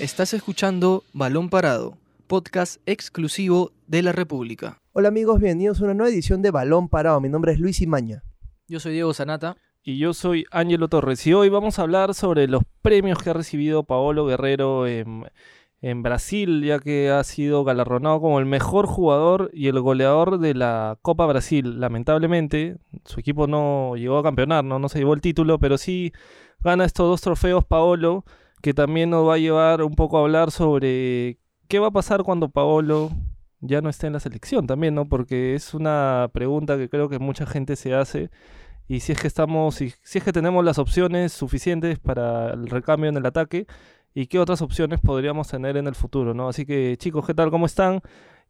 Estás escuchando Balón Parado, podcast exclusivo de la República. Hola amigos, bienvenidos a una nueva edición de Balón Parado. Mi nombre es Luis Imaña. Yo soy Diego Sanata. Y yo soy Ángelo Torres. Y hoy vamos a hablar sobre los premios que ha recibido Paolo Guerrero en, en Brasil, ya que ha sido galardonado como el mejor jugador y el goleador de la Copa Brasil. Lamentablemente, su equipo no llegó a campeonar, no, no se llevó el título, pero sí gana estos dos trofeos Paolo, que también nos va a llevar un poco a hablar sobre qué va a pasar cuando Paolo ya no esté en la selección también, ¿no? Porque es una pregunta que creo que mucha gente se hace. Y si es que estamos, si, si es que tenemos las opciones suficientes para el recambio en el ataque, y qué otras opciones podríamos tener en el futuro, ¿no? Así que chicos, ¿qué tal? ¿Cómo están?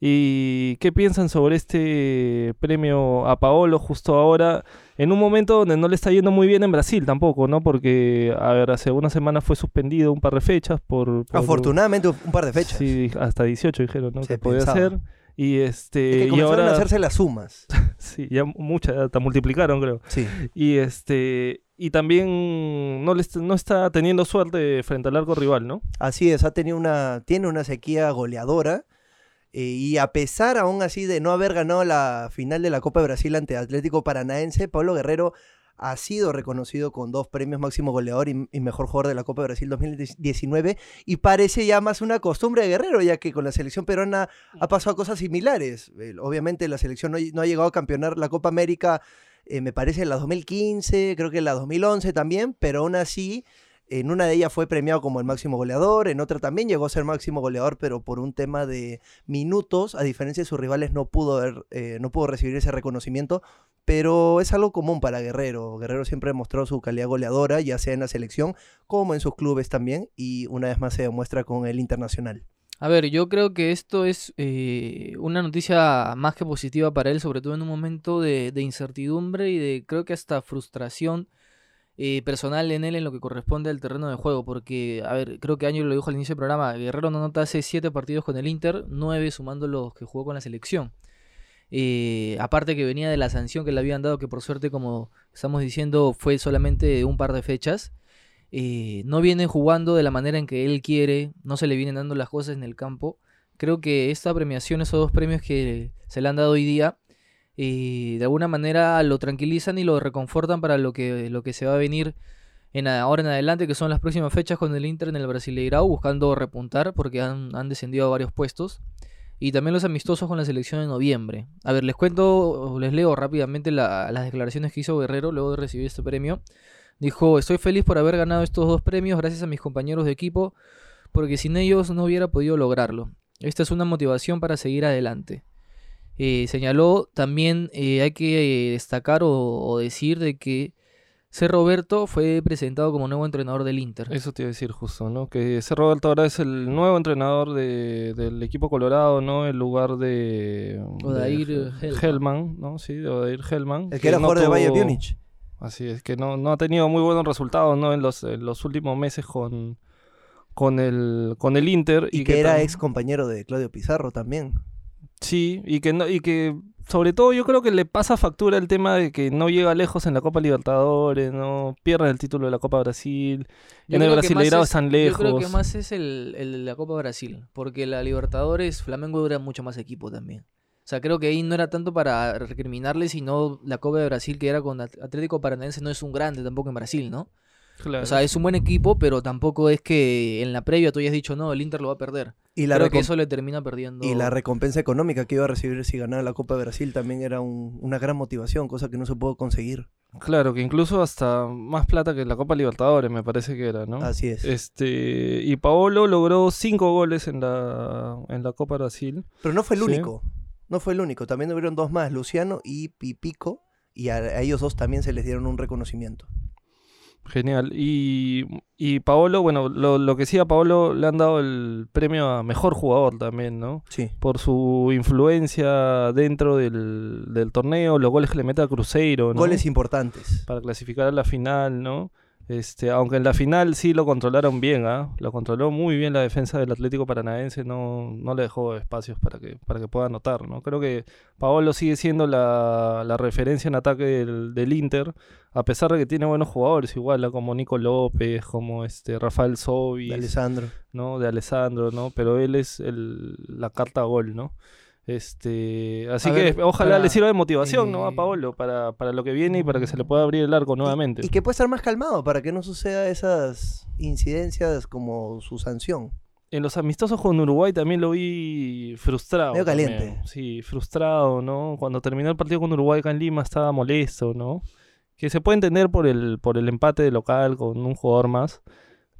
¿Y qué piensan sobre este premio a Paolo justo ahora, en un momento donde no le está yendo muy bien en Brasil tampoco, ¿no? Porque, a ver, hace una semana fue suspendido un par de fechas por... por- Afortunadamente un par de fechas. Sí, hasta 18 dijeron, ¿no? Se que podía ser. Y Es este... que y comenzaron ahora... a hacerse las sumas. Sí, ya muchas, hasta multiplicaron, creo. Sí. Y este... Y también no, le est- no está teniendo suerte frente al arco rival, ¿no? Así es, ha tenido una, tiene una sequía goleadora. Eh, y a pesar aún así de no haber ganado la final de la Copa de Brasil ante Atlético Paranaense, Pablo Guerrero ha sido reconocido con dos premios máximo goleador y, y mejor jugador de la Copa de Brasil 2019 y parece ya más una costumbre de Guerrero, ya que con la selección peruana ha pasado cosas similares. Eh, obviamente la selección no, no ha llegado a campeonar la Copa América, eh, me parece en la 2015, creo que en la 2011 también, pero aún así en una de ellas fue premiado como el máximo goleador, en otra también llegó a ser máximo goleador, pero por un tema de minutos, a diferencia de sus rivales, no pudo, haber, eh, no pudo recibir ese reconocimiento, pero es algo común para Guerrero. Guerrero siempre ha mostrado su calidad goleadora, ya sea en la selección como en sus clubes también, y una vez más se demuestra con el internacional. A ver, yo creo que esto es eh, una noticia más que positiva para él, sobre todo en un momento de, de incertidumbre y de creo que hasta frustración eh, personal en él en lo que corresponde al terreno de juego. Porque, a ver, creo que Año lo dijo al inicio del programa, Guerrero no nota hace siete partidos con el Inter, nueve sumando los que jugó con la selección. Eh, aparte que venía de la sanción que le habían dado, que por suerte, como estamos diciendo, fue solamente un par de fechas. Eh, no viene jugando de la manera en que él quiere, no se le vienen dando las cosas en el campo. Creo que esta premiación, esos dos premios que se le han dado hoy día, eh, de alguna manera lo tranquilizan y lo reconfortan para lo que, lo que se va a venir en, ahora en adelante, que son las próximas fechas con el Inter en el Brasileirao, buscando repuntar porque han, han descendido a varios puestos. Y también los amistosos con la selección en noviembre. A ver, les cuento, les leo rápidamente la- las declaraciones que hizo Guerrero luego de recibir este premio. Dijo, estoy feliz por haber ganado estos dos premios gracias a mis compañeros de equipo, porque sin ellos no hubiera podido lograrlo. Esta es una motivación para seguir adelante. Eh, señaló también, eh, hay que eh, destacar o, o decir de que C. Roberto fue presentado como nuevo entrenador del Inter. Eso te iba a decir justo, ¿no? Que ese Roberto ahora es el nuevo entrenador de- del equipo colorado, ¿no? En lugar de... Odair de Hellman. Hellman, ¿no? Sí, de Odair Hellman. El que era no jugador de Bayern Múnich. Así es, que no, no ha tenido muy buenos resultados, ¿no? En los, en los últimos meses con, con, el, con el Inter. Y, que, era ex compañero de Claudio Pizarro también. Sí, y que, no, y que sobre todo yo creo que le pasa factura el tema de que no llega lejos en la Copa Libertadores, no pierde el título de la Copa Brasil. Yo en el más Brasileirao es- están Yo creo que lejos. más es el, el de la Copa Brasil, porque la Libertadores, Flamengo dura mucho más equipo también. O sea, creo que ahí no era tanto para recriminarle, sino la Copa de Brasil que era con At- Atlético Paranaense no es un grande tampoco en Brasil, ¿no? Claro. O sea, es un buen equipo, pero tampoco es que en la previa tú hayas dicho, no, el Inter lo va a perder. Y la, creo que eso le termina perdiendo. y la recompensa económica que iba a recibir si ganaba la Copa de Brasil también era un- una gran motivación, cosa que no se pudo conseguir. Claro, que incluso hasta más plata que la Copa Libertadores, me parece que era, ¿no? Así es. Este, y Paolo logró cinco goles en la, en la Copa Brasil. Pero no fue el Sí. único. No fue el único. También hubieron dos más, Luciano y Pipico. Y a, a ellos dos también se les dieron un reconocimiento. Genial. Y, y Paolo, bueno, lo, lo que sí a Paolo le han dado el premio a mejor jugador también, ¿no? Sí. Por su influencia dentro del, del torneo, los goles que le mete a Cruzeiro, ¿no? Goles importantes. Para clasificar a la final, ¿no? Este, aunque en la final sí lo controlaron bien, ¿ah? Lo controló muy bien la defensa del Atlético Paranaense, no, no le dejó espacios para que, para que pueda anotar, ¿no? Creo que Paolo sigue siendo la, la referencia en ataque del, del Inter, a pesar de que tiene buenos jugadores, igual, ¿ah? como Nico López, como este Rafael Sobi, De Alessandro. ¿no? De Alessandro, ¿no? Pero él es el, la carta gol, ¿no? Este, así A que ver, ojalá para- le sirva de motivación, ¿no? A eh, Paolo para, para lo que viene y para que se le pueda abrir el arco nuevamente. Y que pueda estar más calmado para que no suceda esas incidencias como su sanción. En los amistosos con Uruguay también lo vi frustrado. Medio también. caliente. Sí, frustrado, ¿no? Cuando terminó el partido con Uruguay acá en Lima estaba molesto, ¿no? Que se puede entender por el, por el empate de local con un jugador más.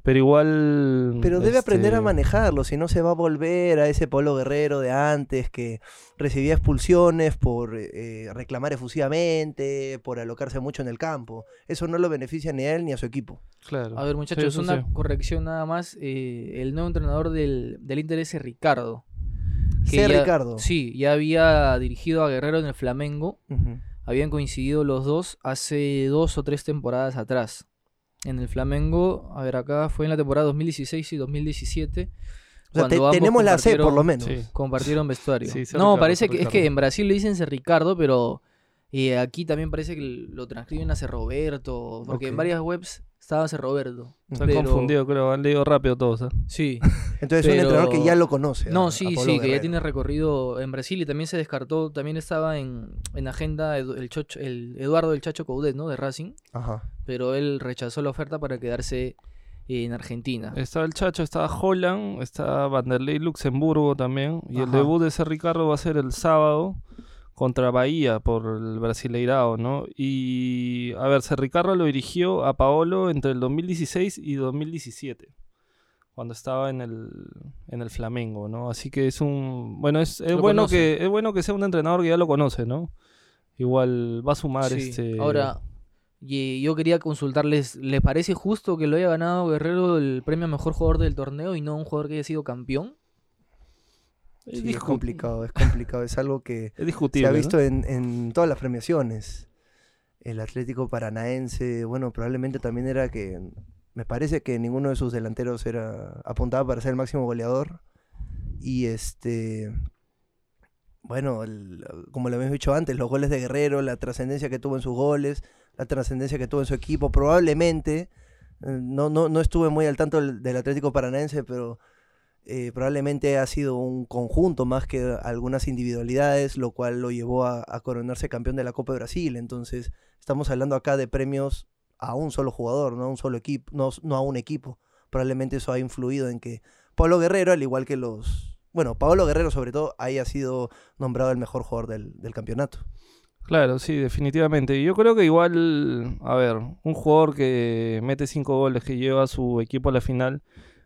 Pero igual. Pero debe aprender a este, manejarlo, si no se va a volver a ese Polo Guerrero de antes que recibía expulsiones por eh, reclamar efusivamente, por alocarse mucho en el campo. Eso no lo beneficia ni a él ni a su equipo. Claro. A ver, muchachos, eso una sí. corrección nada más. eh, el nuevo entrenador del, del Inter es Ricardo. que ya- Ricardo. Sí, ya había dirigido a Guerrero en el Flamengo. Habían coincidido los dos hace dos o tres temporadas atrás. En el Flamengo, a ver, acá fue en la temporada 2016 y 2017. O sea, te- tenemos la C por lo menos. Sí. Compartieron vestuario. Sí, no, Ricardo, parece que es que en Brasil le dicen ser Ricardo, pero eh, aquí también parece que lo transcriben a ser Roberto, porque en varias webs estaba ser Roberto. Se han pero- confundido, creo. Han leído rápido todos. ¿eh? Sí. Entonces es un entrenador que Pero- ya lo conoce. No, a sí, sí, que ya tiene recorrido en Brasil y también se descartó, también estaba en, en agenda el, Chocho- el Eduardo del Chacho Coudet, ¿no? De Racing, Ajá. pero él rechazó la oferta para quedarse en Argentina. Estaba el Chacho, estaba Holland, está Vanderlei Luxemburgo también. Y el debut de ese Ricardo va a ser el sábado contra Bahía por el Brasileirao, ¿no? Y a ver, Ricardo lo dirigió a Paolo entre el 2016 y 2017. Cuando estaba en el, en el Flamengo, ¿no? Así que es un. Bueno, es, es bueno conoce. que es bueno que sea un entrenador que ya lo conoce, ¿no? Igual va a sumar Sí. este. Ahora, y yo quería consultarles, ¿les parece justo que lo haya ganado Guerrero el premio a mejor jugador del torneo y no un jugador que haya sido campeón? es, Sí, es complicado, es complicado. Es algo que es discutible. se ha ¿no? visto en, en todas las premiaciones. El Atlético Paranaense, bueno, probablemente también era que. Me parece que ninguno de sus delanteros era apuntaba para ser el máximo goleador. Y este. Bueno, como lo habíamos dicho antes, los goles de Guerrero, la trascendencia que tuvo en sus goles, la trascendencia que tuvo en su equipo, probablemente. eh, No, no, no estuve muy al tanto del, Atlético Paranaense, pero eh, probablemente ha sido un conjunto más que algunas individualidades, lo cual lo llevó a coronarse campeón de la Copa de Brasil. Entonces, estamos hablando acá de premios a un solo jugador, no a un solo equipo, no, no a un equipo. Probablemente eso ha influido en que Pablo Guerrero, al igual que los... Bueno, Pablo Guerrero sobre todo haya sido nombrado el mejor jugador del, del campeonato. Claro, sí, definitivamente. Yo creo que igual, a ver, un jugador que mete cinco goles, que lleva a su equipo a la final,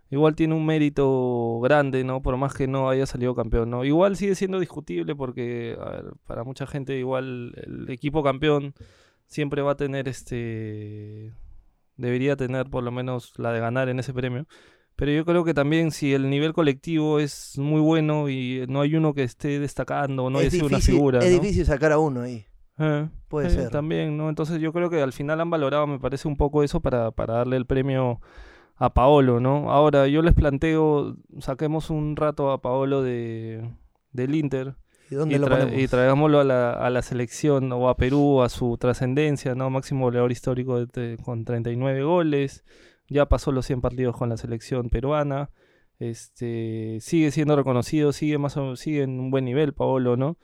igual tiene un mérito grande, ¿no? Por más que no haya salido campeón, ¿no? Igual sigue siendo discutible porque, a ver, para mucha gente igual el equipo campeón siempre va a tener este... Debería tener por lo menos la de ganar en ese premio. Pero yo creo que también si el nivel colectivo es muy bueno y no hay uno que esté destacando, no es una figura, es ¿no? difícil sacar a uno ahí. Eh, Puede eh, ser. También, ¿no? Entonces yo creo que al final han valorado, me parece, un poco eso para, para darle el premio a Paolo, ¿no? Ahora yo les planteo, saquemos un rato a Paolo de, del Inter ¿Y dónde y, lo tra- ponemos? y traigámoslo a la, a la selección o a Perú, a su trascendencia, ¿no? Máximo goleador histórico de con 39 goles, ya pasó los 100 partidos con la selección peruana, este sigue siendo reconocido, sigue más o- sigue en un buen nivel Paolo, ¿no?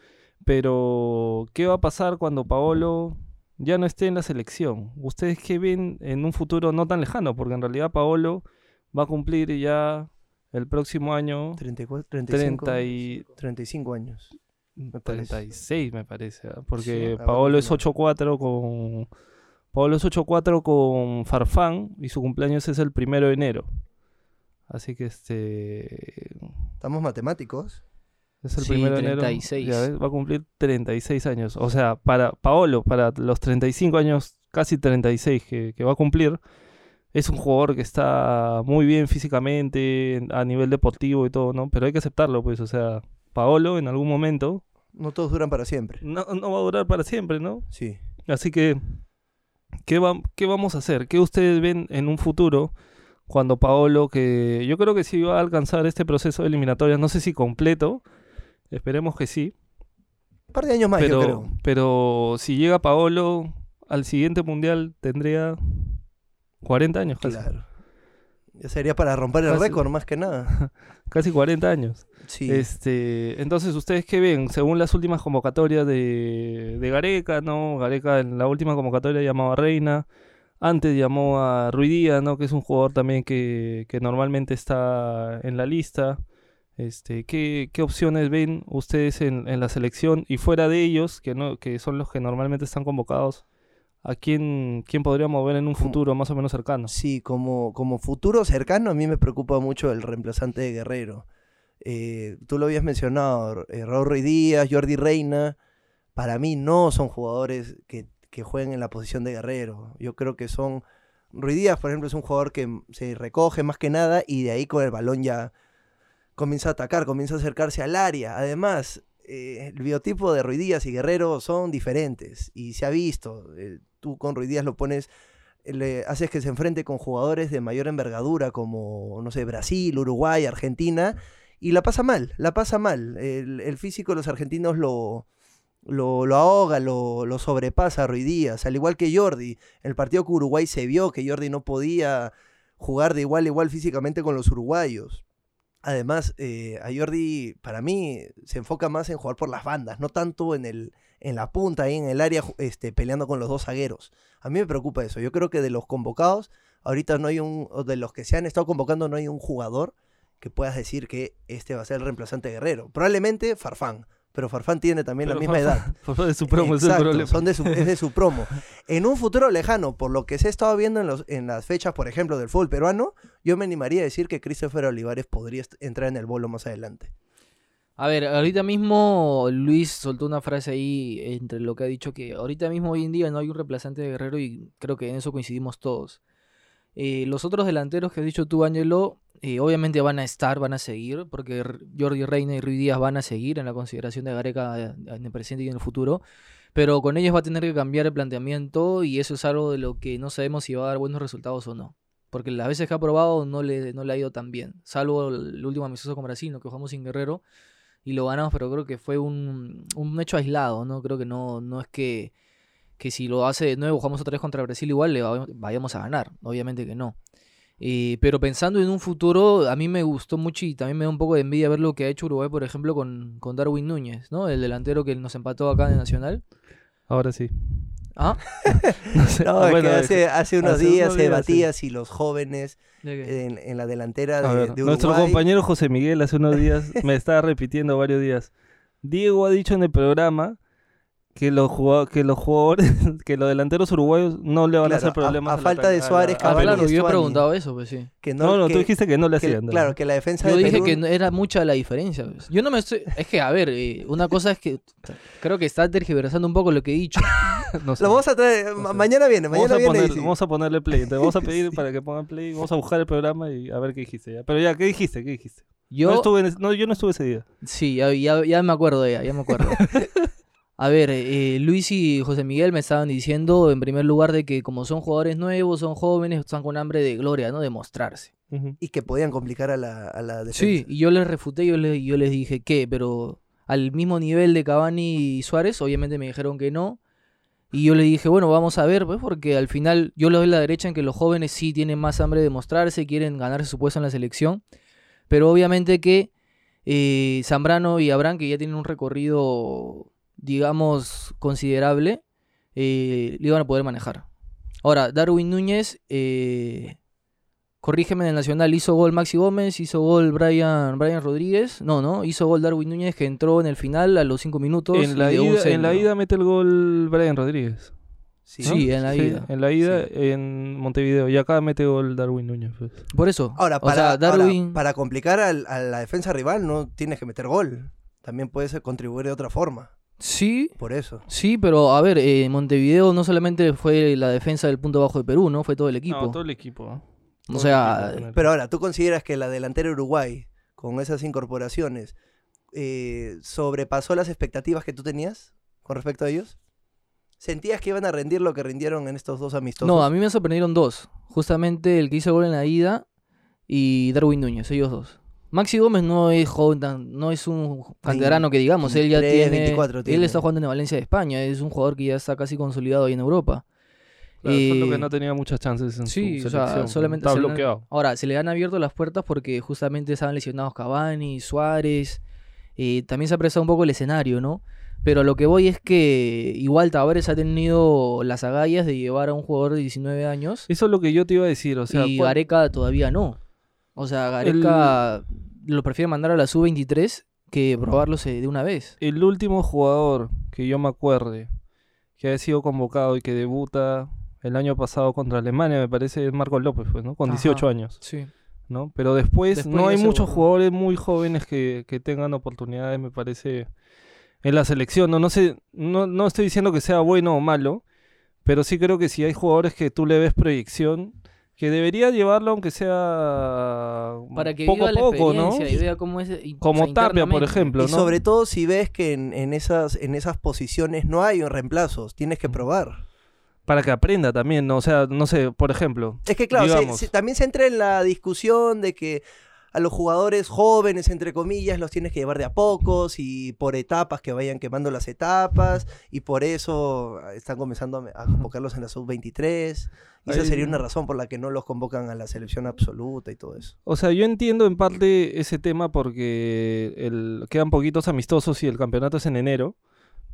Pero ¿qué va a pasar cuando Paolo ya no esté en la selección? ¿Ustedes qué ven en un futuro no tan lejano? Porque en realidad Paolo va a cumplir ya el próximo año 34, 35, 30 y 35 años. Parece. 36 me parece, porque Sí, Paolo es confirmo. 8-4 con Paolo es 8-4 con Farfán y su cumpleaños es el primero de enero. Así que este Estamos matemáticos. es el Sí, primero de enero. 36. ya ves, va a cumplir 36 años. O sea, para Paolo, para los 35 años, casi 36 que, que va a cumplir, es un jugador que está muy bien físicamente, a nivel deportivo y todo, ¿no? Pero hay que aceptarlo, pues, o sea, Paolo en algún momento No todos duran para siempre. no, no va a durar para siempre, ¿no? Sí. Así que ¿qué, va- ¿qué vamos a hacer? ¿Qué ustedes ven en un futuro cuando Paolo, que yo creo que sí va a alcanzar este proceso de eliminatorias, no sé si completo, esperemos que sí, Un par de años más, yo pero, creo. pero si llega Paolo al siguiente mundial tendría 40 años casi. Claro. Ya sería para romper el récord, más que nada. Casi 40 años. Sí. Este, entonces, ¿ustedes qué ven? Según las últimas convocatorias de, de Gareca, ¿no? Gareca en la última convocatoria llamaba a Reina. Antes llamó a Ruidía, ¿no? Que es un jugador también que, que normalmente está en la lista. Este, ¿qué, qué opciones ven ustedes en, en la selección? Y fuera de ellos, que no, que son los que normalmente están convocados, ¿a quién, quién podríamos ver en un Como- futuro más o menos cercano? Sí, como, como futuro cercano, a mí me preocupa mucho el reemplazante de Guerrero. Eh, tú lo habías mencionado, eh, Ruiz Díaz, Jordi Reina, para mí no son jugadores que, que jueguen en la posición de Guerrero. Yo creo que son... Ruiz Díaz, por ejemplo, es un jugador que se recoge más que nada y de ahí con el balón ya comienza a atacar, comienza a acercarse al área. Además, eh, el biotipo de Ruiz Díaz y Guerrero son diferentes y se ha visto. Eh, tú con Ruiz Díaz lo pones le haces que se enfrente con jugadores de mayor envergadura como, no sé, Brasil, Uruguay, Argentina, y la pasa mal, la pasa mal. El, físico de los argentinos lo, lo, ahoga, lo, lo sobrepasa a Ruiz Díaz, al igual que Jordi. El partido con Uruguay se vio que Jordi no podía jugar de igual a igual físicamente con los uruguayos. Además, eh, a Jordi, para mí, se enfoca más en jugar por las bandas, no tanto en, el, en la punta, ahí en el área, este, peleando con los dos zagueros. A mí me preocupa eso. Yo creo que de los convocados, ahorita no hay un, de los que se han estado convocando, no hay un jugador que puedas decir que este va a ser el reemplazante de Guerrero. Probablemente Farfán, pero Farfán tiene también la misma Farfán- edad. Farfán de su promo, es el Exacto, problema. son de su, es de su promo. En un futuro lejano, por lo que se ha estado viendo en, los, en las fechas, por ejemplo, del fútbol peruano, yo me animaría a decir que Christopher Olivares podría entrar en el bolo más adelante. A ver, ahorita mismo Luis soltó una frase ahí entre lo que ha dicho que ahorita mismo hoy en día no hay un reemplazante de Guerrero y creo que en eso coincidimos todos. Eh, los otros delanteros que has dicho tú, Ángelo, eh, obviamente van a estar, van a seguir, porque Jordi Reina y Ruiz Díaz van a seguir en la consideración de Gareca eh, en el presente y en el futuro, pero con ellos va a tener que cambiar el planteamiento y eso es algo de lo que no sabemos si va a dar buenos resultados o no. Porque las veces que ha probado no le, no le ha ido tan bien, salvo el último amistoso con Brasil, que jugamos sin Guerrero y lo ganamos, pero creo que fue un, un hecho aislado, ¿no? Creo que no, no es que, que si lo hace de nuevo, jugamos otra vez contra Brasil, igual le va- vayamos a ganar, obviamente que no. Eh, pero pensando en un futuro, a mí me gustó mucho y también me da un poco de envidia ver lo que ha hecho Uruguay, por ejemplo, con, con Darwin Núñez, ¿no? El delantero que nos empató acá en Nacional. Ahora sí. ¿Ah? No sé, No, ah, es que hace, hace unos hace días unos se días, debatía si los jóvenes ¿De en, en la delantera de, ver, de Uruguay... nuestro compañero José Miguel hace unos días me estaba repitiendo varios días. Diego ha dicho en el programa que los jugadores, que los jugadores, que los delanteros uruguayos no le van a hacer a- problemas. a la falta de a Suárez, a Ah, Perú. claro, yo he preguntado eso, pues sí. que No, no, que- tú dijiste que no le que- hacían. ¿no? Claro, que la defensa Yo de dije Perú... que no- era mucha la diferencia. pues. Yo no me estoy... Es que, a ver, eh, una cosa es que creo que está tergiversando un poco lo que he dicho. No sé. Lo vamos a traer... sé. mañana viene, Vamos mañana a, viene. poner- sí. vamos a ponerle play. Entonces vamos a pedir para que pongan play. Vamos a buscar el programa y a ver qué dijiste. Ya. Pero ya, ¿qué dijiste? ¿Qué dijiste? Yo... No, estuve en ese- no, yo no estuve ese día. Sí, ya, ya, ya me acuerdo ya, ya me acuerdo. A ver, eh, Luis y José Miguel me estaban diciendo en primer lugar de que como son jugadores nuevos, son jóvenes, están con hambre de gloria, ¿no? De mostrarse. Y que podían complicar a la, a la defensa. Sí, y yo les refuté, yo les, yo les dije que, pero al mismo nivel de Cavani y Suárez, obviamente me dijeron que no. Y yo le dije, bueno, vamos a ver, pues, porque al final yo le doy la derecha en que los jóvenes sí tienen más hambre de mostrarse, quieren ganarse su puesto en la selección. Pero obviamente que eh, Zambrano y Abraham, que ya tienen un recorrido, digamos, considerable, eh, le iban a poder manejar. Ahora, Darwin Núñez, eh, corrígeme en el Nacional, hizo gol Maxi Gómez, hizo gol Brian, Brian Rodríguez. No, no, hizo gol Darwin Núñez que entró en el final a los cinco minutos. En la, ida, en la ida mete el gol Brian Rodríguez. Sí. ¿no? Sí, en la ida. En la ida Sí. en Montevideo. Y acá mete gol Darwin Núñez. pues. Por eso. Ahora, o para, ahora, para complicar al- a la defensa rival no tienes que meter gol. También puedes contribuir de otra forma. Sí, Por eso. sí, pero a ver, eh, Montevideo no solamente fue la defensa del punto bajo de Perú, ¿no? Fue todo el equipo. No, todo el equipo. ¿no? o sea, el equipo, Pero ahora, ¿tú consideras que la delantera Uruguay, con esas incorporaciones, eh, sobrepasó las expectativas que tú tenías con respecto a ellos? ¿Sentías que iban a rendir lo que rindieron en estos dos amistosos? No, a mí me sorprendieron dos. Justamente el que hizo gol en la ida y Darwin Núñez, ellos dos. Maxi Gómez no es joven, no es un canterano que digamos, él ya 23, tiene, 24 él tiene. está jugando en Valencia de España, es un jugador que ya está casi consolidado ahí en Europa. Claro, solo que Eh, no tenía muchas chances en Sí, su o sea, solamente Está se le han- bloqueado. Ahora, se le han abierto las puertas porque justamente estaban lesionados Cavani, Suárez. eh, también se ha prestado un poco el escenario, ¿no? Pero a lo que voy es que igual Tavares ha tenido las agallas de llevar a un jugador de 19 años Eso es lo que yo te iba a decir. O sea, y ¿cuál- Gareca todavía no. O sea, Gareca lo prefiere mandar a la sub-23 que probarlo se- de una vez. el último jugador que yo me acuerde que haya sido convocado y que debuta el año pasado contra Alemania, me parece, es Marco López, pues, ¿no? Con 18 Ajá. años, Sí. ¿no? Pero después, Después no hay muchos jugadores muy jóvenes que, que tengan oportunidades, me parece, en la selección. No, no sé, no, no estoy diciendo que sea bueno o malo, pero sí creo que si hay jugadores que tú le ves proyección, que debería llevarlo aunque sea Para que poco viva a la poco, ¿no? experiencia y vea cómo es. y- o Como sea, Tapia, por ejemplo, y ¿no? sobre todo si ves que en, en esas, en esas posiciones no hay reemplazos, tienes que probar. Para que aprenda también, ¿no? O sea, no sé, por ejemplo, Es que claro, se- Digamos. se- también se entra en la discusión de que a los jugadores jóvenes, entre comillas, los tienes que llevar de a pocos y por etapas que vayan quemando las etapas y por eso ah, están comenzando a, a convocarlos en la sub-23. Y esa sería una razón por la que no los convocan a la selección absoluta y todo eso. O sea, yo entiendo en parte ese tema porque el, quedan poquitos amistosos y el campeonato es en enero.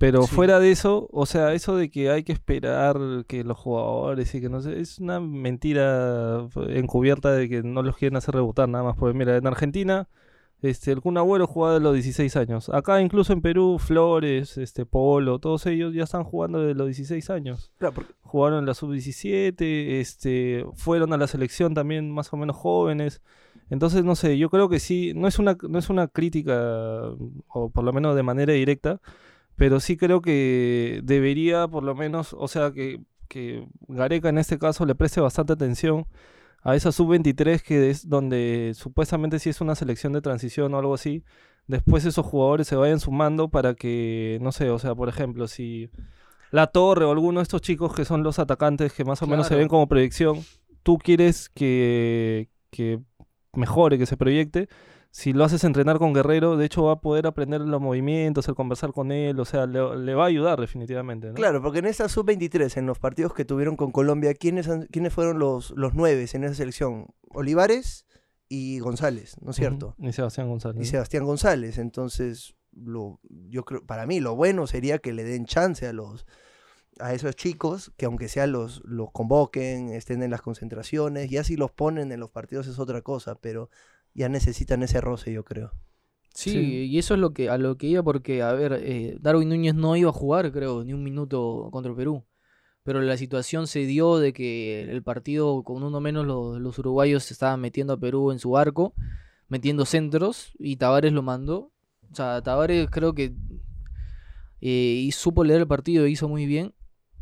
Pero Sí. fuera de eso, o sea, eso de que hay que esperar que los jugadores y que no sé, es una mentira encubierta de que no los quieren hacer debutar nada más. Porque mira, en Argentina, este, el Kun Agüero jugaba de los 16 años. Acá incluso en Perú, Flores, este, Polo, todos ellos ya están jugando de los 16 años Claro, porque- jugaron en la sub-17, este, fueron a la selección también más o menos jóvenes. Entonces, no sé, yo creo que sí, no es una, no es una crítica, o por lo menos de manera directa, pero sí creo que debería, por lo menos, o sea, que, que Gareca en este caso le preste bastante atención a esa sub-23 que es donde supuestamente sí es una selección de transición o algo así. Después esos jugadores se vayan sumando para que, no sé, o sea, por ejemplo, si La Torre o alguno de estos chicos que son los atacantes que más o menos se ven como proyección, tú quieres que, que mejore, que se proyecte. Si lo haces entrenar con Guerrero, de hecho va a poder aprender los movimientos, el conversar con él, o sea, le, le va a ayudar definitivamente. ¿no? Claro, porque en esa sub-23, en los partidos que tuvieron con Colombia, ¿quiénes, han- quiénes fueron los, los nueve en esa selección? Olivares y González, ¿no es cierto? Ujú, Y Sebastián González. Y. Sebastián González. Entonces, lo, yo creo, para mí lo bueno sería que le den chance a los a esos chicos, que aunque sea los, los convoquen, estén en las concentraciones, ya si los ponen en los partidos es otra cosa, pero ya necesitan ese roce, yo creo. Sí, Sí. y eso es lo que a lo que iba porque, a ver, eh, Darwin Núñez no iba a jugar, creo, ni un minuto contra Perú. Pero la situación se dio de que el partido con uno menos los, los uruguayos se estaban metiendo a Perú en su arco, metiendo centros, y Tavares lo mandó. O sea, Tavares creo que eh, y supo leer el partido, hizo muy bien.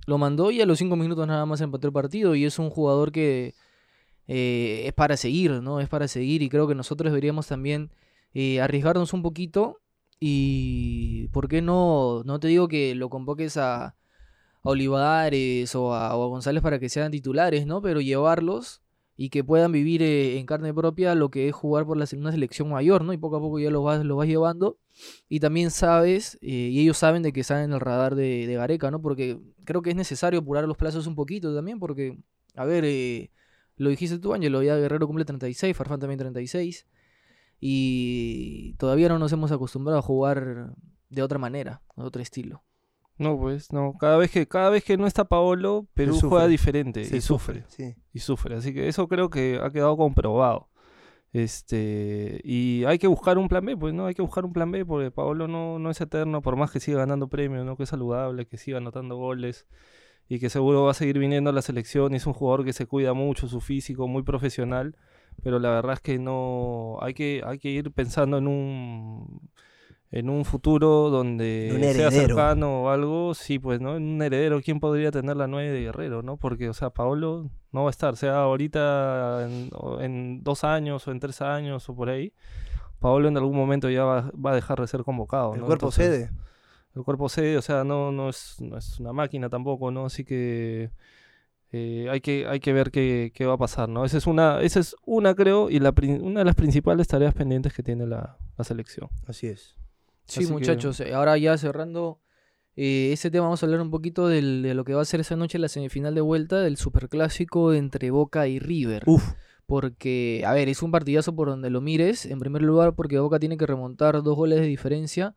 Lo mandó y a los cinco minutos nada más empató el partido. Y es un jugador que eh, es para seguir, ¿no? Es para seguir. Y creo que nosotros deberíamos también eh, arriesgarnos un poquito. Y ¿por qué no? No te digo que lo convoques a, Olivares o a, González para que sean titulares, ¿no? Pero llevarlos y que puedan vivir eh, en carne propia lo que es jugar por la, una selección mayor, ¿no? Y poco a poco ya lo vas, vas llevando. Y también sabes, y ellos saben de que están en el radar de, de Gareca, ¿no? Porque creo que es necesario apurar los plazos un poquito también, porque, a ver, lo dijiste tú, Ángelo, ya Guerrero cumple 36, Farfán también 36, y todavía no nos hemos acostumbrado a jugar de otra manera, de otro estilo. No, pues, no. Cada vez que, cada vez que no está Paolo, Perú sufre. juega diferente Se y sufre. Sí. y sufre. Así que eso creo que ha quedado comprobado. Este, y hay que buscar un plan B, pues, ¿no? Hay que buscar un plan B porque Paolo no, no es eterno, por más que siga ganando premios, ¿no? Que es saludable, que siga anotando goles y que seguro va a seguir viniendo a la selección. Es un jugador que se cuida mucho, su físico, muy profesional. Pero la verdad es que no. Hay que, hay que ir pensando en un. En un futuro donde Un sea cercano o algo, sí, pues, ¿no? En un heredero, ¿quién podría tener la 9 de Guerrero, no? Porque, o sea, Paolo no va a estar, sea ahorita en, en dos años o en tres años o por ahí. Paolo en algún momento ya va, va a dejar de ser convocado, El ¿no? cuerpo Entonces, cede. El cuerpo cede, o sea, no, no, es, no es una máquina tampoco, ¿no? Así que eh, hay que hay que ver qué, qué va a pasar, ¿no? Esa es una, esa es una creo, y la, prin- una de las principales tareas pendientes que tiene la, la selección. Así es. Sí, Así muchachos, eh, ahora ya cerrando eh, ese tema, vamos a hablar un poquito del- de lo que va a ser esa noche la semifinal de vuelta del superclásico entre Boca y River. Uf, Porque, a ver, es un partidazo por donde lo mires. En primer lugar, porque Boca tiene que remontar dos goles de diferencia.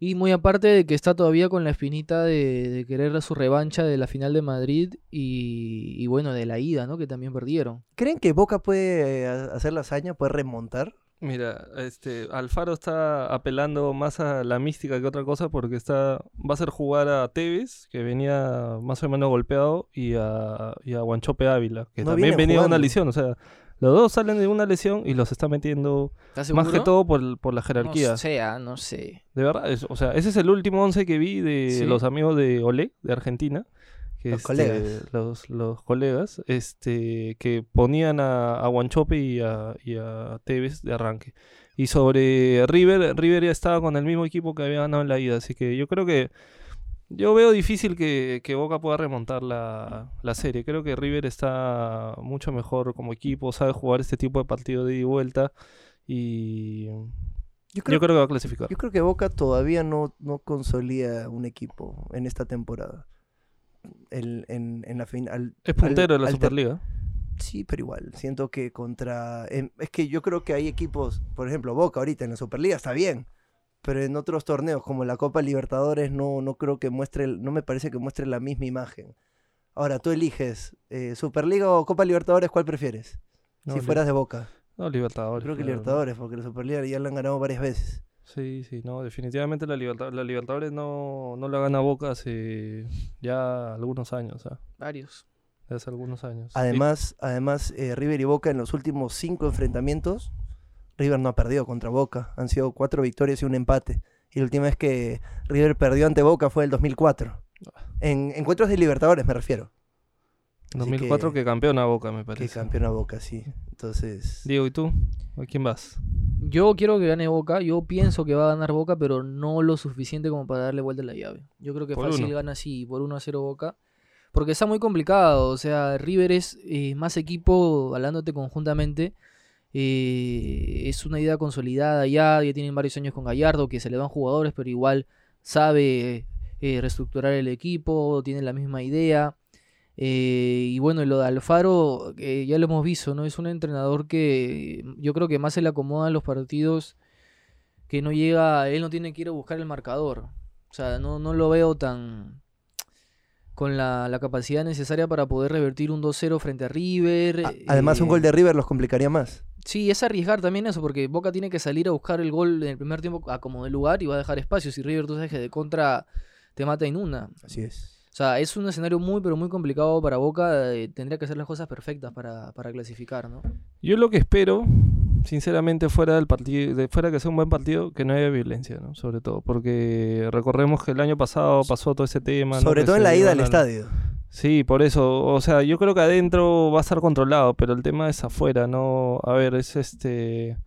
Y muy aparte de que está todavía con la espinita de, de querer su revancha de la final de Madrid y, y bueno, de la ida, ¿no? Que también perdieron. ¿creen que Boca puede eh, hacer la hazaña, puede remontar? Mira, este Alfaro está apelando más a la mística que otra cosa porque está va a hacer jugar a Tevez, que venía más o menos golpeado, y a, y a Guanchope Ávila, que No también venía de una lesión. O sea, los dos salen de una lesión y los está metiendo ¿Estás más que todo por, por la jerarquía. No sé, ah, no sé. De verdad, es- o sea, ese es el último once que vi de Sí. los amigos de Olé, de Argentina. Que Los este, colegas. Los, los colegas, este, que ponían a, a Guanchope y a, y a Tevez de arranque. Y sobre River, River ya estaba con el mismo equipo que había ganado en la ida, así que yo creo que yo veo difícil que, que Boca pueda remontar la, la serie. Creo que River está mucho mejor como equipo, sabe jugar este tipo de partido de ida y vuelta y Yo creo, yo creo que va a clasificar. yo creo que Boca todavía no, no consolida un equipo en esta temporada. El- en, en la final. Es puntero de la Superliga. Sí, pero igual, siento que contra... em, es que yo creo que hay equipos, por ejemplo, Boca ahorita en la Superliga está bien, pero en otros torneos como la Copa Libertadores no, no creo que muestre, no me parece que muestre la misma imagen. Ahora, tú eliges eh, Superliga o Copa Libertadores, ¿cuál prefieres? No, si fueras de Boca. No, Libertadores. Creo que claro. Libertadores, porque la Superliga ya la han ganado varias veces. Sí, sí, no, definitivamente la, Liberta- la Libertadores no, no la gana Boca hace ya algunos años, ¿ah? Varios. hace algunos años. Además, además eh, River y Boca en los últimos cinco enfrentamientos, River no ha perdido contra Boca. Han sido cuatro victorias y un empate. Y la última vez que River perdió ante Boca fue el 2004. En encuentros de Libertadores me refiero. En así 2004 que, campeona Boca, me Que parece. campeona Boca, sí. Entonces, Diego, ¿y tú? ¿A quién vas? Yo quiero que gane Boca. Yo pienso que va a ganar Boca, pero no lo suficiente como para darle vuelta a la llave. Yo creo que Por fácil uno. gana así por 1 a 0 Boca. Porque está muy complicado. O sea, River es eh, más equipo, hablándote conjuntamente. Eh, es una idea consolidada ya. Ya tienen varios años con Gallardo, que se le van jugadores, pero igual sabe eh, reestructurar el equipo. Tiene la misma idea. Eh, y bueno, lo de Alfaro, eh, ya lo hemos visto, ¿no? Es un entrenador que yo creo que más se le acomoda en los partidos que no llega, él no tiene que ir a buscar el marcador. O sea, no, no lo veo tan con la, la capacidad necesaria para poder revertir un 2-0 frente a River. a- además un gol de River los complicaría más. Sí, es arriesgar también eso, porque Boca tiene que salir a buscar el gol en el primer tiempo a como de lugar y va a dejar espacios. Y River, tú sabes que de contra te mata en una. Así es. O sea, es un escenario muy, pero muy complicado para Boca. eh, tendría que hacer las cosas perfectas para, para clasificar, ¿no? Yo lo que espero, sinceramente, fuera del partido, de fuera que sea un buen partido, que no haya violencia, ¿no? Sobre todo, porque recordemos que el año pasado pasó todo ese tema. Sobre todo se en la ida al- estadio. Sí, por eso, o sea, yo creo que adentro va a estar controlado, pero el tema es afuera, ¿no? A ver, es este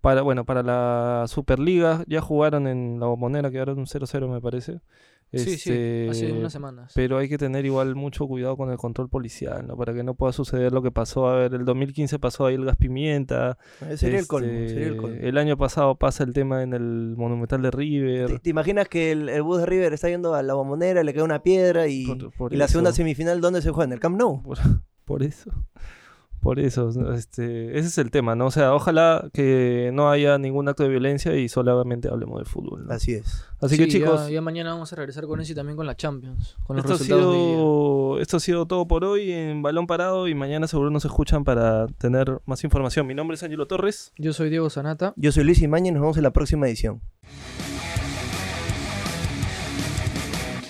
para bueno, para la Superliga ya jugaron en la Bombonera, quedaron un 0-0 me parece. Sí, sí, hace Este, unas semanas. pero hay que tener igual mucho cuidado con el control policial, ¿no? Para que no pueda suceder lo que pasó. A ver, el 2015 pasó ahí el gas pimienta. Eh, Sería el colmo, este, sería el colmo. el año pasado pasa el tema en el Monumental de River. ¿Te, te imaginas que el, el bus de River está yendo a la bombonera, le cae una piedra y, Por- por y la segunda semifinal dónde se juega? ¿En el Camp Nou? Por, por eso. Por eso, este, ese es el tema, ¿no? O sea, ojalá que no haya ningún acto de violencia y solamente hablemos de fútbol, ¿no? Así es. Así que Sí, chicos, Ya, mañana vamos a regresar con eso y también con la Champions. Con los esto ha, de sido, esto ha sido todo por hoy en Balón Parado y mañana seguro nos escuchan para tener más información. Mi nombre es Ángelo Torres. Yo soy Diego Sanata. Yo soy Luis Imañez, nos vemos en la próxima edición.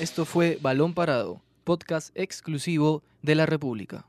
Esto fue Balón Parado, podcast exclusivo de la República.